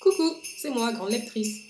Coucou, c'est moi, grande lectrice.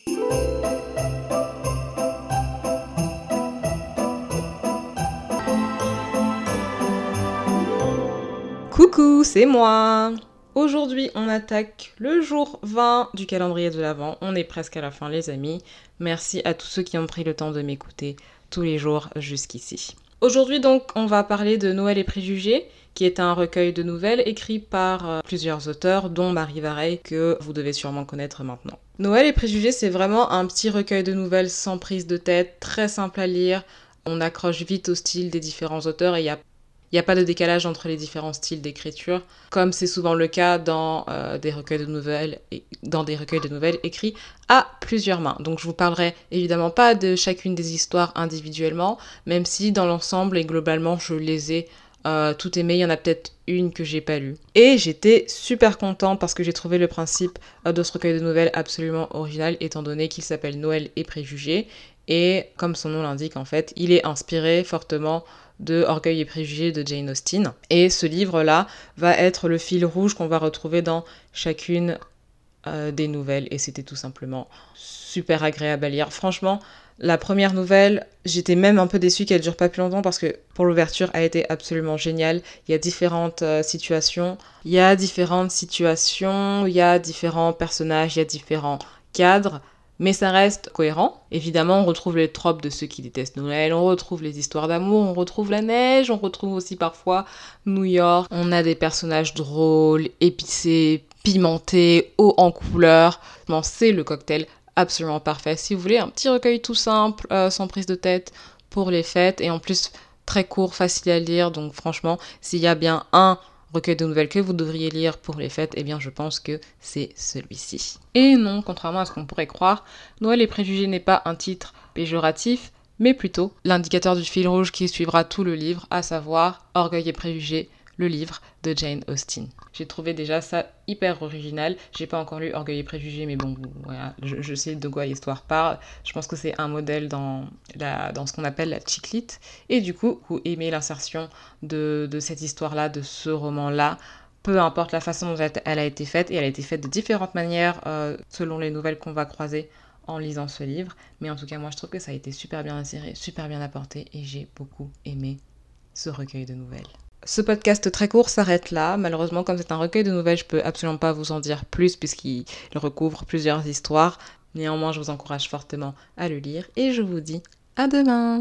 Coucou, c'est moi Aujourd'hui, on attaque le jour 20 du calendrier de l'Avent. On est presque à la fin, les amis. Merci à tous ceux qui ont pris le temps de m'écouter tous les jours jusqu'ici. Aujourd'hui, donc, on va parler de Noël et préjugés, qui est un recueil de nouvelles écrit par euh, plusieurs auteurs, dont Marie Vareille, que vous devez sûrement connaître maintenant. Noël et préjugés, c'est vraiment un petit recueil de nouvelles sans prise de tête, très simple à lire. On accroche vite au style des différents auteurs et il y a il n'y a pas de décalage entre les différents styles d'écriture, comme c'est souvent le cas dans euh, des recueils de nouvelles dans des recueils de nouvelles écrits à plusieurs mains. Donc je vous parlerai évidemment pas de chacune des histoires individuellement, même si dans l'ensemble et globalement je les ai euh, toutes aimées. Il y en a peut-être une que j'ai pas lue. Et j'étais super contente parce que j'ai trouvé le principe euh, de ce recueil de nouvelles absolument original, étant donné qu'il s'appelle Noël et préjugés. Et comme son nom l'indique, en fait, il est inspiré fortement de Orgueil et préjugés de Jane Austen. Et ce livre-là va être le fil rouge qu'on va retrouver dans chacune euh, des nouvelles. Et c'était tout simplement super agréable à lire. Franchement, la première nouvelle, j'étais même un peu déçue qu'elle dure pas plus longtemps parce que pour l'ouverture, elle a été absolument géniale. Il y a différentes euh, situations. Il y a différentes situations, il y a différents personnages, il y a différents cadres mais ça reste cohérent. Évidemment, on retrouve les tropes de ceux qui détestent Noël, on retrouve les histoires d'amour, on retrouve la neige, on retrouve aussi parfois New York. On a des personnages drôles, épicés, pimentés, hauts en couleur. c'est le cocktail absolument parfait. Si vous voulez un petit recueil tout simple, euh, sans prise de tête pour les fêtes, et en plus très court, facile à lire, donc franchement, s'il y a bien un recueil de nouvelles que vous devriez lire pour les fêtes, eh bien je pense que c'est celui-ci. Et non, contrairement à ce qu'on pourrait croire, Noël et préjugés n'est pas un titre péjoratif, mais plutôt l'indicateur du fil rouge qui suivra tout le livre, à savoir Orgueil et préjugés, le livre de Jane Austen. J'ai trouvé déjà ça hyper original. J'ai pas encore lu Orgueil et Préjugés, mais bon, je, sais de quoi l'histoire parle. Je pense que c'est un modèle dans ce qu'on appelle la chiclite. Et du coup, vous aimez l'insertion de, cette histoire-là, de ce roman-là, peu importe la façon dont elle a été faite, et elle a été faite de différentes manières euh, selon les nouvelles qu'on va croiser en lisant ce livre. Mais en tout cas, moi, je trouve que ça a été super bien inséré, super bien apporté, et j'ai beaucoup aimé ce recueil de nouvelles. Ce podcast très court s'arrête là. Malheureusement, comme c'est un recueil de nouvelles, je peux absolument pas vous en dire plus puisqu'il recouvre plusieurs histoires. Néanmoins, je vous encourage fortement à le lire et je vous dis à demain